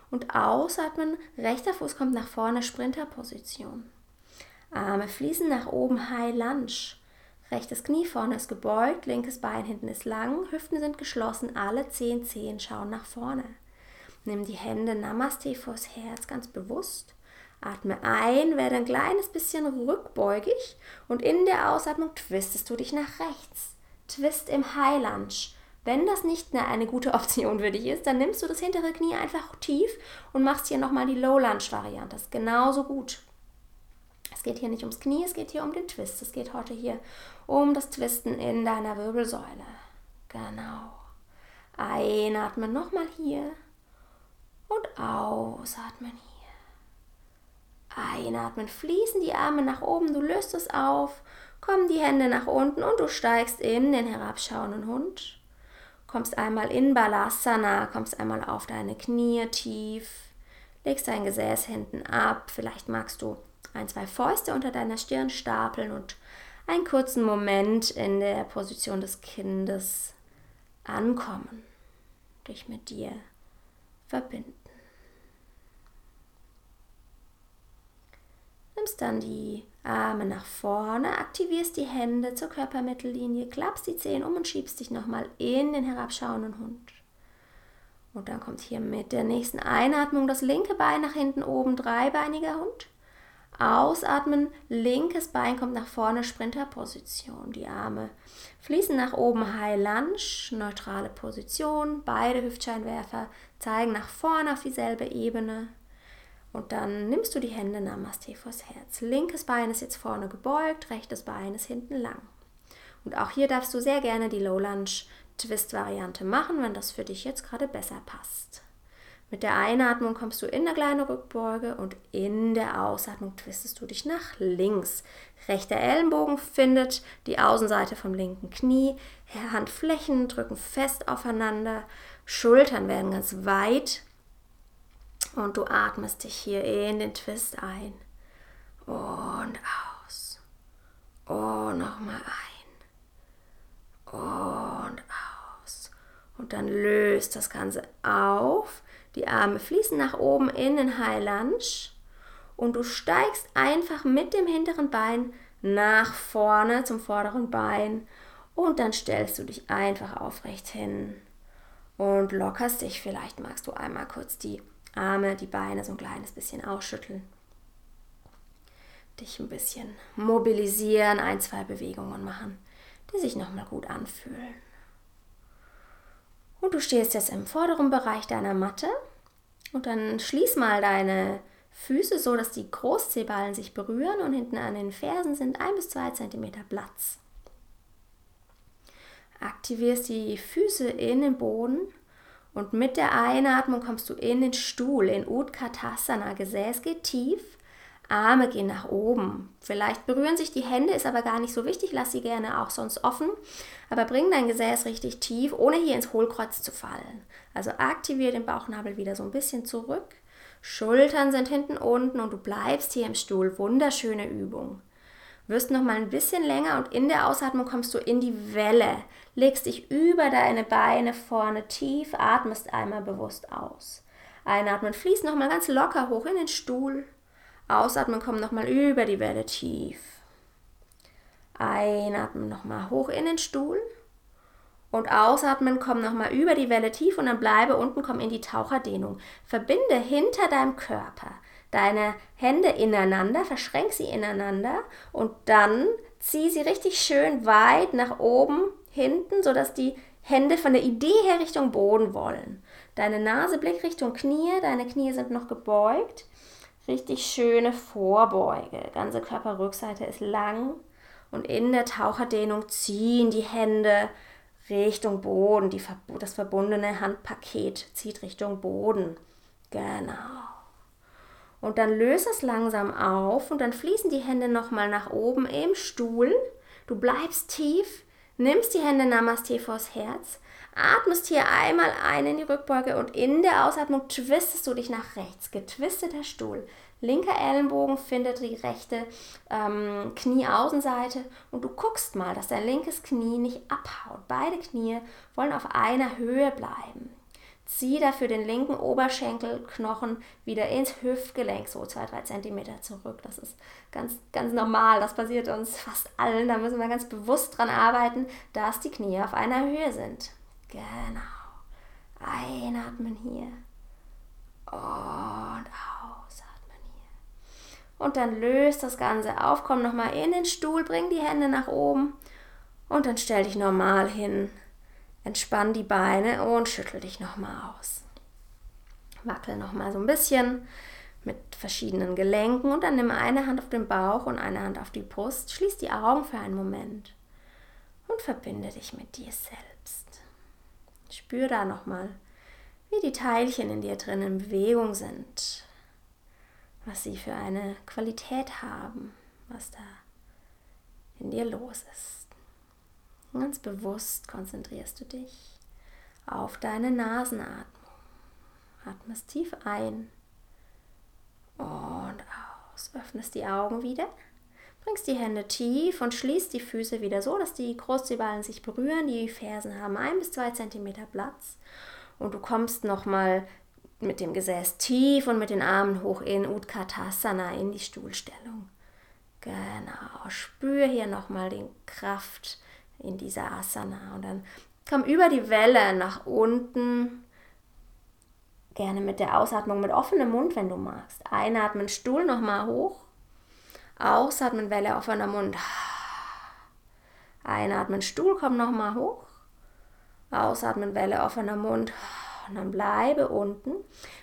Und ausatmen, rechter Fuß kommt nach vorne, Sprinterposition. Arme fließen nach oben, High Lunge. Rechtes Knie vorne ist gebeugt, linkes Bein hinten ist lang, Hüften sind geschlossen, alle zehn Zehen schauen nach vorne. Nimm die Hände Namaste vors Herz ganz bewusst Atme ein, werde ein kleines bisschen rückbeugig und in der Ausatmung twistest du dich nach rechts. Twist im High Lunge. Wenn das nicht eine, eine gute Option für dich ist, dann nimmst du das hintere Knie einfach tief und machst hier nochmal die Low Lunge Variante. Das ist genauso gut. Es geht hier nicht ums Knie, es geht hier um den Twist. Es geht heute hier um das Twisten in deiner Wirbelsäule. Genau. Einatmen nochmal hier und ausatmen hier. Einatmen, fließen die Arme nach oben, du löst es auf, kommen die Hände nach unten und du steigst in den herabschauenden Hund. Kommst einmal in Balasana, kommst einmal auf deine Knie tief, legst dein Gesäß hinten ab. Vielleicht magst du ein, zwei Fäuste unter deiner Stirn stapeln und einen kurzen Moment in der Position des Kindes ankommen, dich mit dir verbinden. Nimmst dann die Arme nach vorne, aktivierst die Hände zur Körpermittellinie, klappst die Zehen um und schiebst dich nochmal in den herabschauenden Hund. Und dann kommt hier mit der nächsten Einatmung das linke Bein nach hinten oben, dreibeiniger Hund. Ausatmen, linkes Bein kommt nach vorne, Sprinterposition. Die Arme fließen nach oben, High Lunge, neutrale Position. Beide Hüftscheinwerfer zeigen nach vorne auf dieselbe Ebene. Und dann nimmst du die Hände Namaste vors Herz. Linkes Bein ist jetzt vorne gebeugt, rechtes Bein ist hinten lang. Und auch hier darfst du sehr gerne die Low Lunge Twist Variante machen, wenn das für dich jetzt gerade besser passt. Mit der Einatmung kommst du in eine kleine Rückbeuge und in der Ausatmung twistest du dich nach links. Rechter Ellenbogen findet die Außenseite vom linken Knie. Handflächen drücken fest aufeinander. Schultern werden ganz weit und du atmest dich hier in den Twist ein und aus. Und nochmal ein und aus. Und Und dann löst das Ganze auf. Die Arme fließen nach oben in den High Lunge. Und du steigst einfach mit dem hinteren Bein nach vorne zum vorderen Bein. Und dann stellst du dich einfach aufrecht hin und lockerst dich. Vielleicht magst du einmal kurz die Arme, die Beine so ein kleines bisschen ausschütteln. Dich ein bisschen mobilisieren, ein, zwei Bewegungen machen, die sich nochmal gut anfühlen. Und du stehst jetzt im vorderen Bereich deiner Matte und dann schließ mal deine Füße so, dass die Großzehballen sich berühren und hinten an den Fersen sind ein bis zwei Zentimeter Platz. Aktivierst die Füße in den Boden und mit der Einatmung kommst du in den Stuhl, in Utkatasana. Gesäß geht tief, Arme gehen nach oben. Vielleicht berühren sich die Hände, ist aber gar nicht so wichtig. Lass sie gerne auch sonst offen. Aber bring dein Gesäß richtig tief, ohne hier ins Hohlkreuz zu fallen. Also aktiviere den Bauchnabel wieder so ein bisschen zurück. Schultern sind hinten unten und du bleibst hier im Stuhl. Wunderschöne Übung. Wirst noch mal ein bisschen länger und in der Ausatmung kommst du in die Welle. Legst dich über deine Beine vorne tief, atmest einmal bewusst aus. Einatmen, fließt noch mal ganz locker hoch in den Stuhl. Ausatmen, komm noch mal über die Welle tief. Einatmen noch mal hoch in den Stuhl. Und ausatmen, komm nochmal über die Welle tief und dann bleibe unten, komm in die Taucherdehnung. Verbinde hinter deinem Körper deine Hände ineinander, verschränk sie ineinander und dann zieh sie richtig schön weit nach oben, hinten, sodass die Hände von der Idee her Richtung Boden wollen. Deine Nase blickt Richtung Knie, deine Knie sind noch gebeugt. Richtig schöne Vorbeuge. Ganze Körperrückseite ist lang und in der Taucherdehnung ziehen die Hände Richtung Boden. Die, das verbundene Handpaket zieht Richtung Boden. Genau. Und dann löse es langsam auf und dann fließen die Hände nochmal nach oben im Stuhl. Du bleibst tief, nimmst die Hände Namaste vors Herz, atmest hier einmal ein in die Rückbeuge und in der Ausatmung twistest du dich nach rechts. Getwisteter Stuhl. Linker Ellenbogen findet die rechte ähm, Knieaußenseite und du guckst mal, dass dein linkes Knie nicht abhaut. Beide Knie wollen auf einer Höhe bleiben. Zieh dafür den linken Oberschenkelknochen wieder ins Hüftgelenk, so 2-3 cm zurück. Das ist ganz, ganz normal. Das passiert uns fast allen. Da müssen wir ganz bewusst dran arbeiten, dass die Knie auf einer Höhe sind. Genau. Einatmen hier. Und und dann löst das Ganze auf, komm nochmal in den Stuhl, bring die Hände nach oben und dann stell dich normal hin. Entspann die Beine und schüttel dich nochmal aus. Wackel nochmal so ein bisschen mit verschiedenen Gelenken und dann nimm eine Hand auf den Bauch und eine Hand auf die Brust. Schließ die Augen für einen Moment und verbinde dich mit dir selbst. Spür da nochmal, wie die Teilchen in dir drin in Bewegung sind was sie für eine Qualität haben, was da in dir los ist. Ganz bewusst konzentrierst du dich auf deine Nasenatmung. Atmest tief ein und aus. Öffnest die Augen wieder. Bringst die Hände tief und schließt die Füße wieder so, dass die Großzehballen sich berühren. Die Fersen haben ein bis zwei Zentimeter Platz. Und du kommst nochmal mit dem Gesäß tief und mit den Armen hoch in Utkatasana, in die Stuhlstellung. Genau, spür hier nochmal die Kraft in dieser Asana und dann komm über die Welle nach unten. Gerne mit der Ausatmung mit offenem Mund, wenn du magst. Einatmen, Stuhl nochmal hoch. Ausatmen, Welle offener Mund. Einatmen, Stuhl, komm nochmal hoch. Ausatmen, Welle offener Mund. Und dann bleibe unten.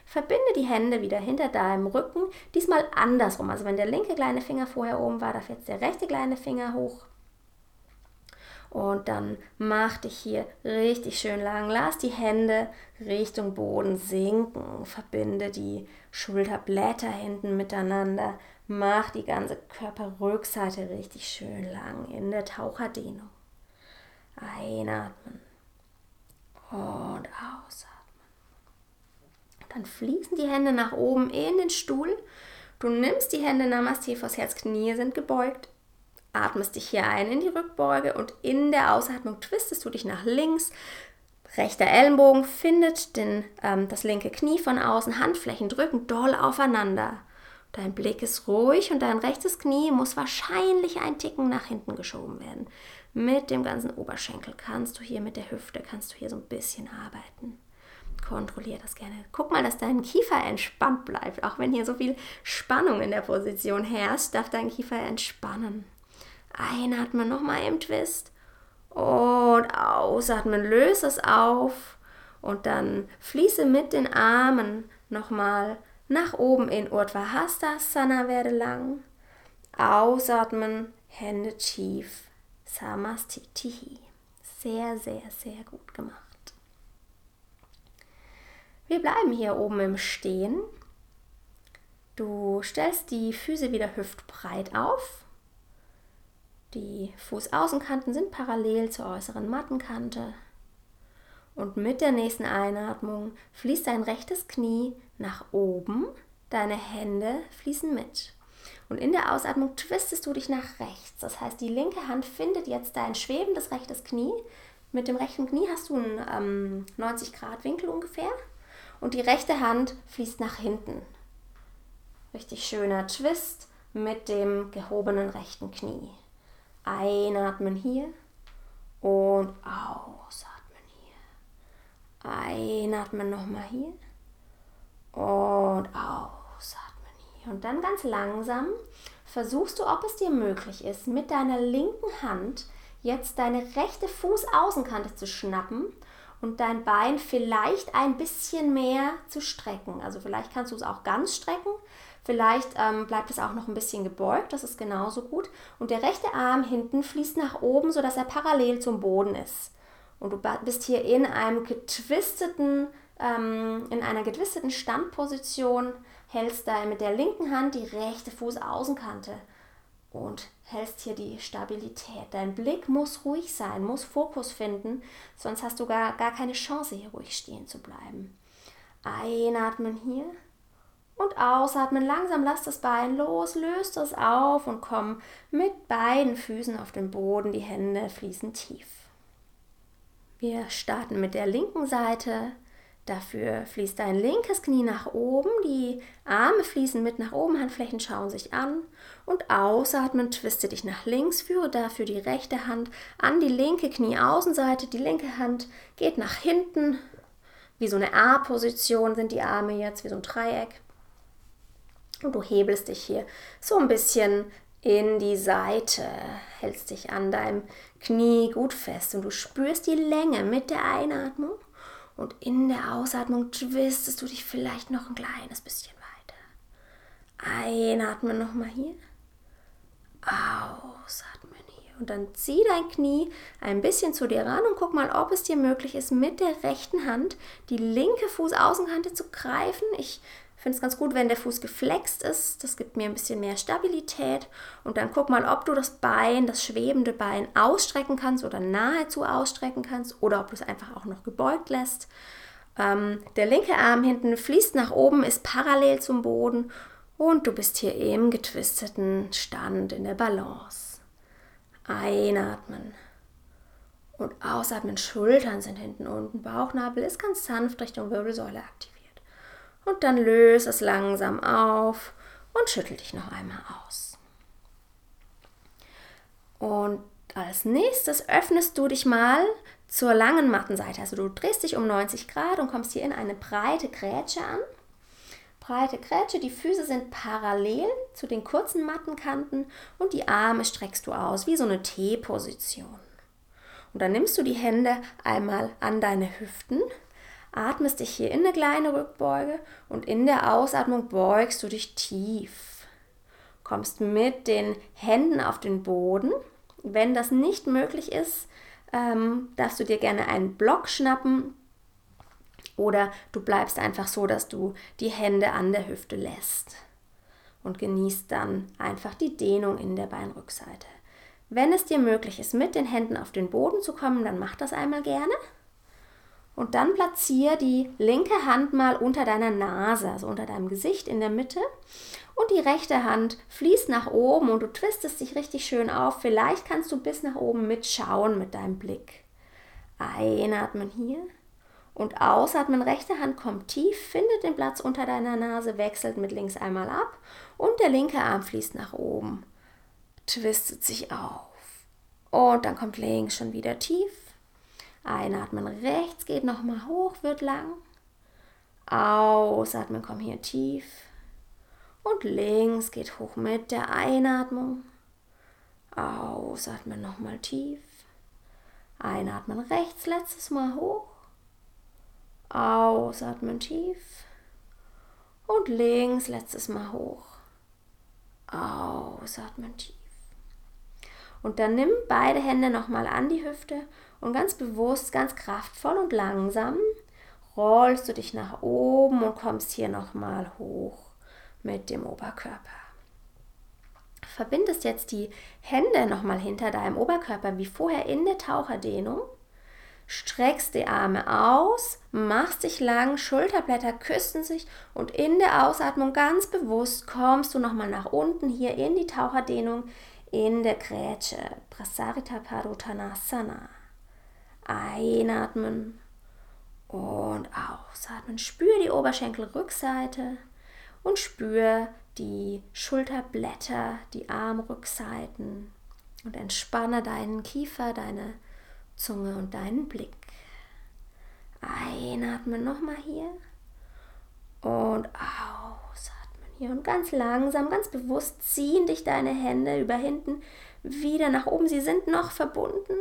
Verbinde die Hände wieder hinter deinem Rücken. Diesmal andersrum. Also wenn der linke kleine Finger vorher oben war, darf jetzt der rechte kleine Finger hoch. Und dann mach dich hier richtig schön lang. Lass die Hände Richtung Boden sinken. Verbinde die Schulterblätter hinten miteinander. Mach die ganze Körperrückseite richtig schön lang in der Taucherdehnung. Einatmen und ausatmen. Dann fließen die Hände nach oben in den Stuhl. Du nimmst die Hände Namaste vors Herz, Knie sind gebeugt. Atmest dich hier ein in die Rückbeuge und in der Ausatmung twistest du dich nach links. Rechter Ellenbogen findet den, ähm, das linke Knie von außen, Handflächen drücken doll aufeinander. Dein Blick ist ruhig und dein rechtes Knie muss wahrscheinlich ein Ticken nach hinten geschoben werden. Mit dem ganzen Oberschenkel kannst du hier mit der Hüfte, kannst du hier so ein bisschen arbeiten. Kontrollier das gerne. Guck mal, dass dein Kiefer entspannt bleibt. Auch wenn hier so viel Spannung in der Position herrscht, darf dein Kiefer entspannen. Einatmen nochmal im Twist und ausatmen. Löse es auf und dann fließe mit den Armen nochmal nach oben in Urdhva Hastasana, werde lang. Ausatmen, Hände tief. Samastitihi. Sehr, sehr, sehr gut gemacht. Wir bleiben hier oben im Stehen. Du stellst die Füße wieder hüftbreit auf. Die Fußaußenkanten sind parallel zur äußeren Mattenkante. Und mit der nächsten Einatmung fließt dein rechtes Knie nach oben, deine Hände fließen mit. Und in der Ausatmung twistest du dich nach rechts. Das heißt, die linke Hand findet jetzt dein schwebendes rechtes Knie. Mit dem rechten Knie hast du einen ähm, 90 Grad Winkel ungefähr. Und die rechte Hand fließt nach hinten. Richtig schöner Twist mit dem gehobenen rechten Knie. Einatmen hier und ausatmen. Einatmen nochmal hier und ausatmen hier. Und dann ganz langsam versuchst du, ob es dir möglich ist, mit deiner linken Hand jetzt deine rechte Fußaußenkante zu schnappen und dein Bein vielleicht ein bisschen mehr zu strecken. Also vielleicht kannst du es auch ganz strecken, vielleicht ähm, bleibt es auch noch ein bisschen gebeugt, das ist genauso gut. Und der rechte Arm hinten fließt nach oben, sodass er parallel zum Boden ist. Und du bist hier in einem getwisteten, ähm, in einer getwisteten Standposition, hältst da mit der linken Hand die rechte Fußaußenkante und hältst hier die Stabilität. Dein Blick muss ruhig sein, muss Fokus finden, sonst hast du gar, gar keine Chance, hier ruhig stehen zu bleiben. Einatmen hier und ausatmen. Langsam lass das Bein los, löst es auf und komm mit beiden Füßen auf den Boden. Die Hände fließen tief. Wir starten mit der linken Seite. Dafür fließt dein linkes Knie nach oben, die Arme fließen mit nach oben, Handflächen schauen sich an und ausatmen, twiste dich nach links, führe dafür die rechte Hand an die linke Knieaußenseite, die linke Hand geht nach hinten, wie so eine A-Position sind die Arme jetzt, wie so ein Dreieck. Und du hebelst dich hier so ein bisschen in die Seite, hältst dich an deinem Knie gut fest und du spürst die Länge mit der Einatmung und in der Ausatmung twistest du dich vielleicht noch ein kleines bisschen weiter. Einatmen nochmal hier. Ausatmen hier. Und dann zieh dein Knie ein bisschen zu dir ran und guck mal, ob es dir möglich ist, mit der rechten Hand die linke Fußaußenkante zu greifen. Ich finde es ganz gut, wenn der Fuß geflext ist. Das gibt mir ein bisschen mehr Stabilität. Und dann guck mal, ob du das Bein, das schwebende Bein ausstrecken kannst oder nahezu ausstrecken kannst oder ob du es einfach auch noch gebeugt lässt. Ähm, der linke Arm hinten fließt nach oben, ist parallel zum Boden und du bist hier im getwisteten Stand in der Balance. Einatmen und ausatmen. Schultern sind hinten unten. Bauchnabel ist ganz sanft Richtung Wirbelsäule aktiviert. Und dann löse es langsam auf und schüttel dich noch einmal aus. Und als nächstes öffnest du dich mal zur langen Mattenseite. Also du drehst dich um 90 Grad und kommst hier in eine breite Grätsche an. Breite Grätsche, die Füße sind parallel zu den kurzen Mattenkanten und die Arme streckst du aus, wie so eine T-Position. Und dann nimmst du die Hände einmal an deine Hüften atmest dich hier in eine kleine Rückbeuge und in der Ausatmung beugst du dich tief. Kommst mit den Händen auf den Boden. Wenn das nicht möglich ist, ähm, darfst du dir gerne einen Block schnappen oder du bleibst einfach so, dass du die Hände an der Hüfte lässt und genießt dann einfach die Dehnung in der Beinrückseite. Wenn es dir möglich ist, mit den Händen auf den Boden zu kommen, dann mach das einmal gerne. Und dann platziere die linke Hand mal unter deiner Nase, also unter deinem Gesicht in der Mitte. Und die rechte Hand fließt nach oben und du twistest dich richtig schön auf. Vielleicht kannst du bis nach oben mitschauen mit deinem Blick. Einatmen hier Und ausatmen, rechte Hand kommt tief, findet den Platz unter deiner Nase, wechselt mit links einmal ab und der linke Arm fließt nach oben, twistet sich auf. Und dann kommt links schon wieder tief. Einatmen, rechts geht nochmal hoch, wird lang. Ausatmen, komm hier tief. Und links geht hoch mit der Einatmung. Ausatmen nochmal tief. Einatmen rechts, letztes Mal hoch. Ausatmen tief. Und links letztes Mal hoch. Ausatmen tief. Und dann nimm beide Hände nochmal an die Hüfte und ganz bewusst, ganz kraftvoll und langsam rollst du dich nach oben und kommst hier nochmal hoch mit dem Oberkörper. Verbindest jetzt die Hände nochmal hinter deinem Oberkörper wie vorher in der Taucherdehnung streckst die Arme aus, machst dich lang, Schulterblätter küssen sich und in der Ausatmung ganz bewusst kommst du nochmal nach unten hier in die Taucherdehnung in der Grätsche, Prasarita Padottanasana. Einatmen und ausatmen. Spür die Oberschenkelrückseite und spür die Schulterblätter, die Armrückseiten und entspanne deinen Kiefer, deine Zunge und deinen Blick. Einatmen nochmal hier und ausatmen hier und ganz langsam, ganz bewusst ziehen dich deine Hände über hinten wieder nach oben. Sie sind noch verbunden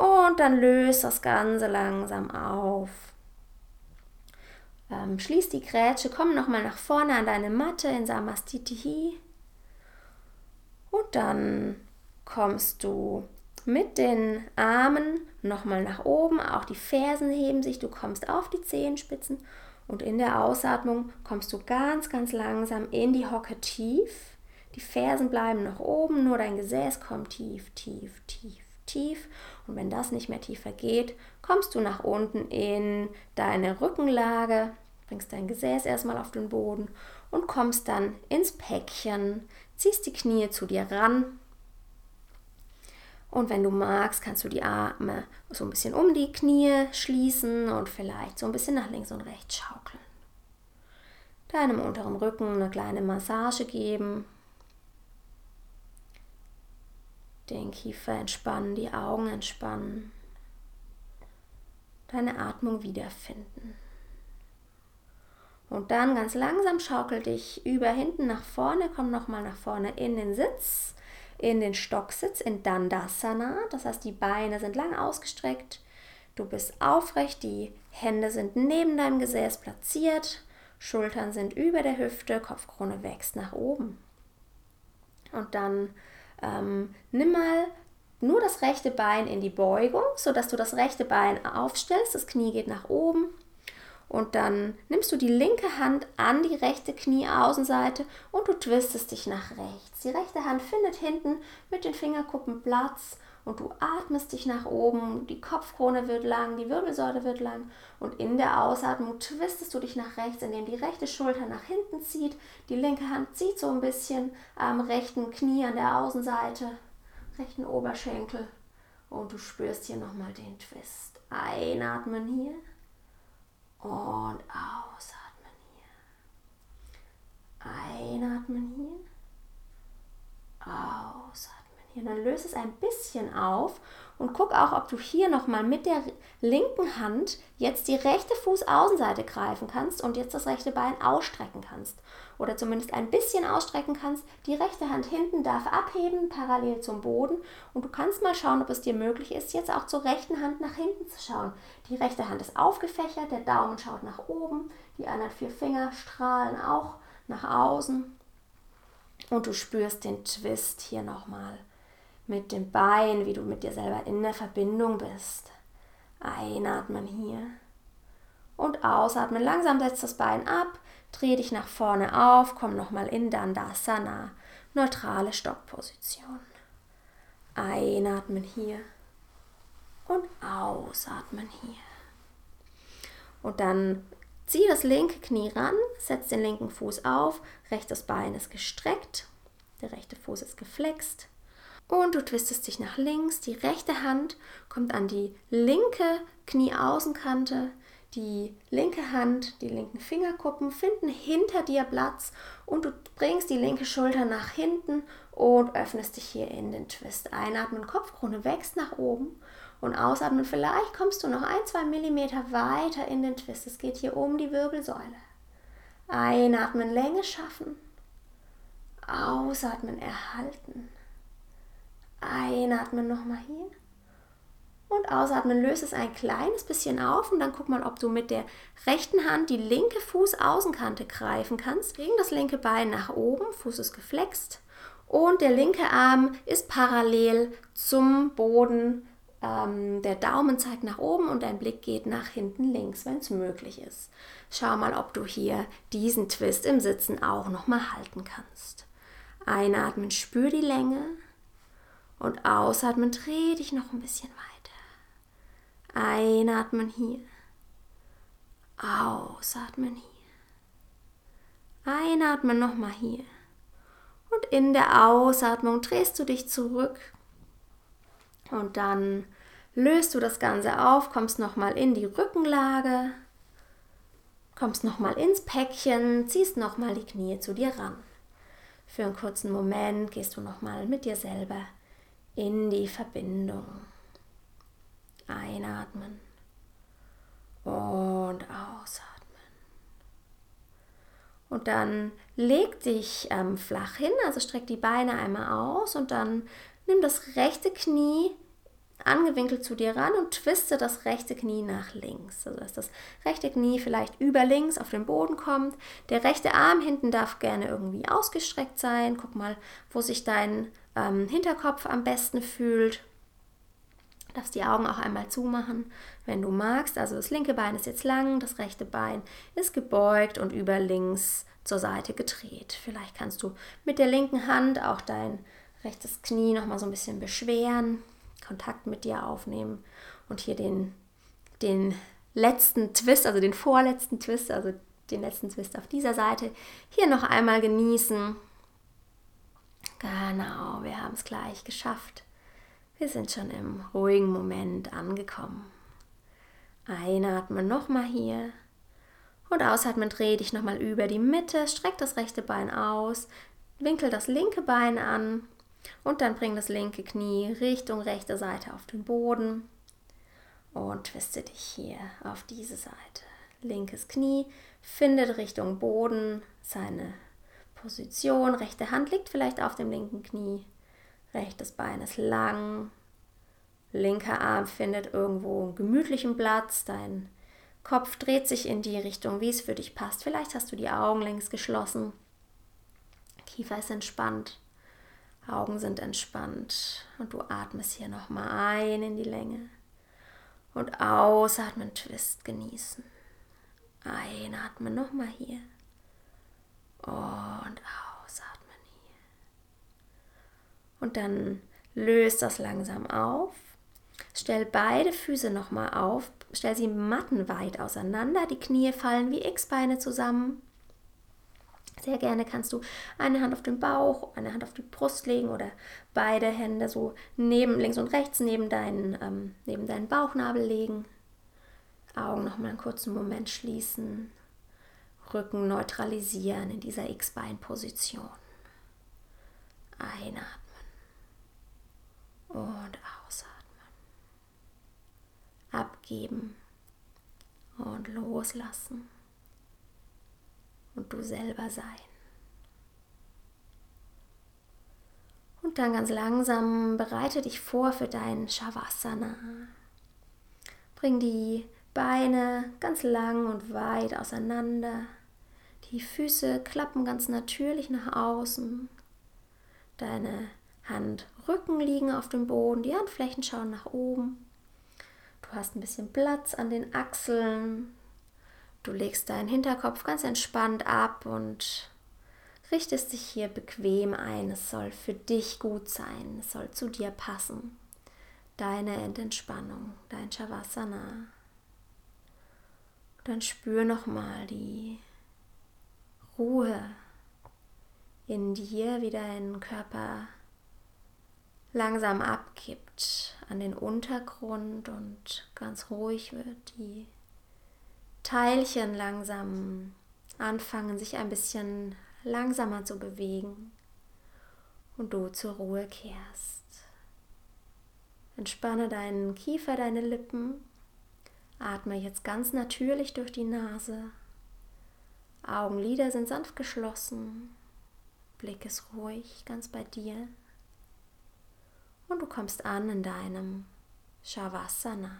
und dann löst das Ganze langsam auf. Ähm, schließ die Grätsche, komm nochmal nach vorne an deine Matte in Samastitihi und dann kommst du mit den Armen nochmal nach oben, auch die Fersen heben sich, du kommst auf die Zehenspitzen. Und in der Ausatmung kommst du ganz, ganz langsam in die Hocke tief. Die Fersen bleiben noch oben, nur dein Gesäß kommt tief, tief, tief, tief. Und wenn das nicht mehr tiefer geht, kommst du nach unten in deine Rückenlage, bringst dein Gesäß erstmal auf den Boden und kommst dann ins Päckchen, ziehst die Knie zu dir ran und wenn du magst, kannst du die Arme so ein bisschen um die Knie schließen und vielleicht so ein bisschen nach links und rechts schaukeln. Deinem unteren Rücken eine kleine Massage geben. Den Kiefer entspannen, die Augen entspannen. Deine Atmung wiederfinden. Und dann ganz langsam schaukel dich über hinten nach vorne, komm nochmal nach vorne in den Sitz in den Stocksitz, in Dandasana. Das heißt, die Beine sind lang ausgestreckt. Du bist aufrecht, die Hände sind neben deinem Gesäß platziert, Schultern sind über der Hüfte, Kopfkrone wächst nach oben. Und dann ähm, nimm mal nur das rechte Bein in die Beugung, sodass du das rechte Bein aufstellst, das Knie geht nach oben und dann nimmst du die linke Hand an die rechte Knieaußenseite und du twistest dich nach rechts. Die rechte Hand findet hinten mit den Fingerkuppen Platz und du atmest dich nach oben. Die Kopfkrone wird lang, die Wirbelsäule wird lang und in der Ausatmung twistest du dich nach rechts, indem die rechte Schulter nach hinten zieht. Die linke Hand zieht so ein bisschen am rechten Knie an der Außenseite, rechten Oberschenkel und du spürst hier nochmal den Twist. Einatmen hier. Und ausatmen hier. Einatmen hier. Ausatmen hier. Dann löse es ein bisschen auf und guck auch, ob du hier nochmal mit der linken Hand jetzt die rechte Fußaußenseite greifen kannst und jetzt das rechte Bein ausstrecken kannst. Oder zumindest ein bisschen ausstrecken kannst. Die rechte Hand hinten darf abheben, parallel zum Boden. Und du kannst mal schauen, ob es dir möglich ist, jetzt auch zur rechten Hand nach hinten zu schauen. Die rechte Hand ist aufgefächert, der Daumen schaut nach oben, die anderen vier Finger strahlen auch nach außen. Und du spürst den Twist hier nochmal mit dem Bein, wie du mit dir selber in der Verbindung bist. Einatmen hier. Und ausatmen. Langsam setzt das Bein ab, dreh dich nach vorne auf, komm nochmal in Dandasana, neutrale Stockposition. Einatmen hier. Und ausatmen hier. Und dann zieh das linke Knie ran, setz den linken Fuß auf, rechtes Bein ist gestreckt, der rechte Fuß ist geflext und du twistest dich nach links. Die rechte Hand kommt an die linke Knieaußenkante. die linke Hand, die linken Fingerkuppen finden hinter dir Platz und du bringst die linke Schulter nach hinten und öffnest dich hier in den Twist. Einatmen, Kopfkrone wächst nach oben und ausatmen. Vielleicht kommst du noch ein, zwei Millimeter weiter in den Twist. Es geht hier um die Wirbelsäule. Einatmen, Länge schaffen. Ausatmen, erhalten. Einatmen nochmal hier. Und ausatmen, löse es ein kleines bisschen auf und dann guck mal, ob du mit der rechten Hand die linke Fußaußenkante greifen kannst. Bring das linke Bein nach oben, Fuß ist geflext und der linke Arm ist parallel zum Boden. Ähm, der Daumen zeigt nach oben und dein Blick geht nach hinten links, wenn es möglich ist. Schau mal, ob du hier diesen Twist im Sitzen auch nochmal halten kannst. Einatmen, spür die Länge und ausatmen, dreh dich noch ein bisschen weiter. Einatmen hier. Ausatmen hier. Einatmen nochmal hier. Und in der Ausatmung drehst du dich zurück. Und dann löst du das Ganze auf, kommst nochmal in die Rückenlage, kommst nochmal ins Päckchen, ziehst nochmal die Knie zu dir ran. Für einen kurzen Moment gehst du nochmal mit dir selber in die Verbindung. Einatmen und ausatmen. Und dann leg dich ähm, flach hin, also streck die Beine einmal aus und dann nimm das rechte Knie angewinkelt zu dir ran und twiste das rechte Knie nach links. Also dass das rechte Knie vielleicht über links auf den Boden kommt. Der rechte Arm hinten darf gerne irgendwie ausgestreckt sein. Guck mal, wo sich dein ähm, Hinterkopf am besten fühlt. Du darfst die Augen auch einmal zumachen, wenn du magst. Also das linke Bein ist jetzt lang, das rechte Bein ist gebeugt und über links zur Seite gedreht. Vielleicht kannst du mit der linken Hand auch dein rechtes Knie noch mal so ein bisschen beschweren, Kontakt mit dir aufnehmen und hier den, den letzten Twist, also den vorletzten Twist, also den letzten Twist auf dieser Seite, hier noch einmal genießen. Genau, wir haben es gleich geschafft. Wir sind schon im ruhigen Moment angekommen. Einatmen nochmal hier. Und ausatmen, dreh dich nochmal über die Mitte, streck das rechte Bein aus, winkel das linke Bein an und dann bring das linke Knie Richtung rechte Seite auf den Boden und twiste dich hier auf diese Seite. Linkes Knie findet Richtung Boden seine Position. Rechte Hand liegt vielleicht auf dem linken Knie. Rechtes Bein ist lang. Linker Arm findet irgendwo einen gemütlichen Platz. Dein Kopf dreht sich in die Richtung, wie es für dich passt. Vielleicht hast du die Augen längst geschlossen. Kiefer ist entspannt. Augen sind entspannt. Und du atmest hier nochmal ein in die Länge. Und ausatmen, Twist genießen. Einatmen nochmal hier. Und ausatmen hier. Und dann löst das langsam auf. Stell beide Füße nochmal auf. Stell sie mattenweit auseinander. Die Knie fallen wie X-Beine zusammen. Sehr gerne kannst du eine Hand auf den Bauch, eine Hand auf die Brust legen oder beide Hände so neben links und rechts neben deinen, ähm, neben deinen Bauchnabel legen. Augen noch mal einen kurzen Moment schließen. Rücken neutralisieren in dieser X-Bein-Position. Einatmen und ausatmen. Abgeben und loslassen und du selber sein. Und dann ganz langsam bereite dich vor für dein Shavasana. Bring die Beine ganz lang und weit auseinander. Die Füße klappen ganz natürlich nach außen. Deine Handrücken liegen auf dem Boden, die Handflächen schauen nach oben. Du hast ein bisschen Platz an den Achseln. Du legst deinen Hinterkopf ganz entspannt ab und richtest dich hier bequem ein. Es soll für dich gut sein. Es soll zu dir passen. Deine Entspannung, dein Shavasana. Dann spür nochmal die Ruhe in dir, wie dein Körper langsam abgibt an den Untergrund und ganz ruhig wird, die Teilchen langsam anfangen, sich ein bisschen langsamer zu bewegen und du zur Ruhe kehrst. Entspanne deinen Kiefer, deine Lippen. Atme jetzt ganz natürlich durch die Nase. Augenlider sind sanft geschlossen. Blick ist ruhig, ganz bei dir. Und du kommst an in deinem Shavasana.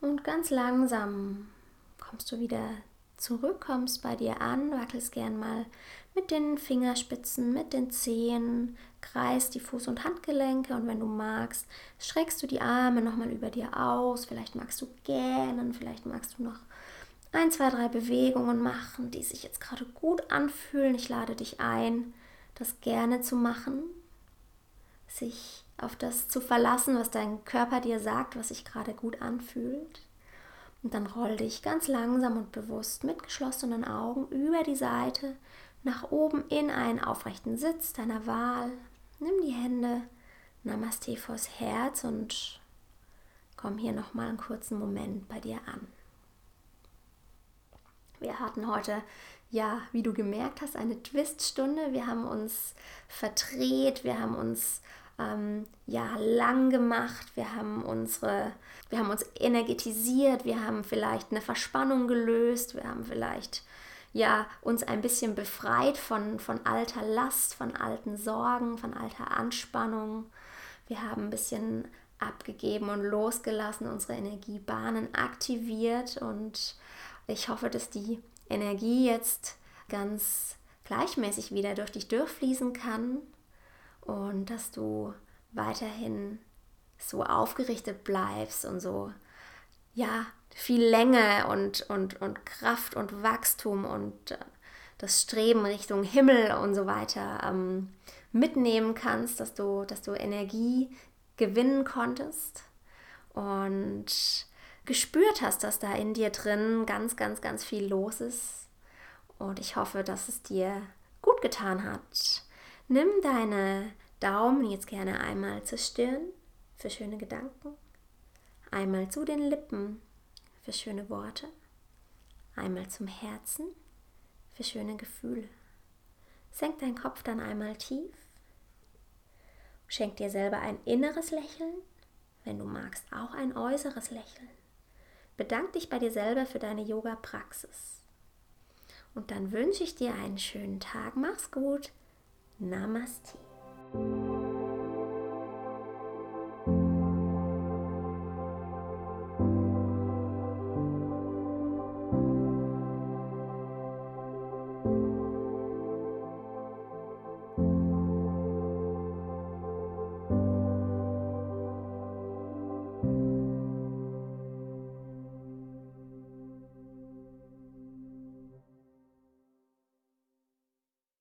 Und ganz langsam kommst du wieder zurück, kommst bei dir an, wackelst gern mal mit den Fingerspitzen, mit den Zehen, kreist die Fuß- und Handgelenke und wenn du magst, streckst du die Arme nochmal über dir aus. Vielleicht magst du gähnen, vielleicht magst du noch ein, zwei, drei Bewegungen machen, die sich jetzt gerade gut anfühlen. Ich lade dich ein, das gerne zu machen, sich auf das zu verlassen, was dein Körper dir sagt, was sich gerade gut anfühlt. Und dann roll dich ganz langsam und bewusst mit geschlossenen Augen über die Seite nach oben in einen aufrechten Sitz deiner Wahl. Nimm die Hände Namaste vors Herz und komm hier noch mal einen kurzen Moment bei dir an. Wir hatten heute ja, wie du gemerkt hast, eine Twiststunde. Wir haben uns verdreht, wir haben uns ähm, ja, lang gemacht, wir haben unsere, wir haben uns energetisiert, wir haben vielleicht eine Verspannung gelöst, wir haben vielleicht ja, uns ein bisschen befreit von, von alter Last, von alten Sorgen, von alter Anspannung. Wir haben ein bisschen abgegeben und losgelassen, unsere Energiebahnen aktiviert. Und ich hoffe, dass die Energie jetzt ganz gleichmäßig wieder durch dich durchfließen kann und dass du weiterhin so aufgerichtet bleibst und so, ja, viel Länge und, und, und Kraft und Wachstum und äh, das Streben Richtung Himmel und so weiter ähm, mitnehmen kannst, dass du, dass du Energie gewinnen konntest und gespürt hast, dass da in dir drin ganz, ganz, ganz viel los ist. Und ich hoffe, dass es dir gut getan hat, Nimm deine Daumen jetzt gerne einmal zur Stirn für schöne Gedanken, einmal zu den Lippen für schöne Worte, einmal zum Herzen für schöne Gefühle. Senk deinen Kopf dann einmal tief. Schenk dir selber ein inneres Lächeln, wenn du magst, auch ein äußeres Lächeln. Bedank dich bei dir selber für deine Yoga-Praxis. Und dann wünsche ich dir einen schönen Tag. Mach's gut. Namaste.